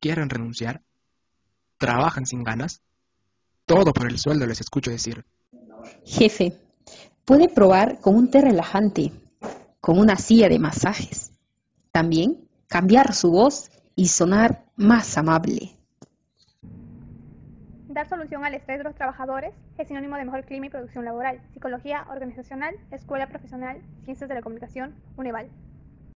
quieren renunciar, trabajan sin ganas, todo por el sueldo les escucho decir. Jefe, puede probar con un té relajante, con una silla de masajes. También cambiar su voz y sonar más amable. Dar solución al estrés de los trabajadores es sinónimo de mejor clima y producción laboral. Psicología organizacional, Escuela Profesional, Ciencias de la Comunicación, UNEVAL.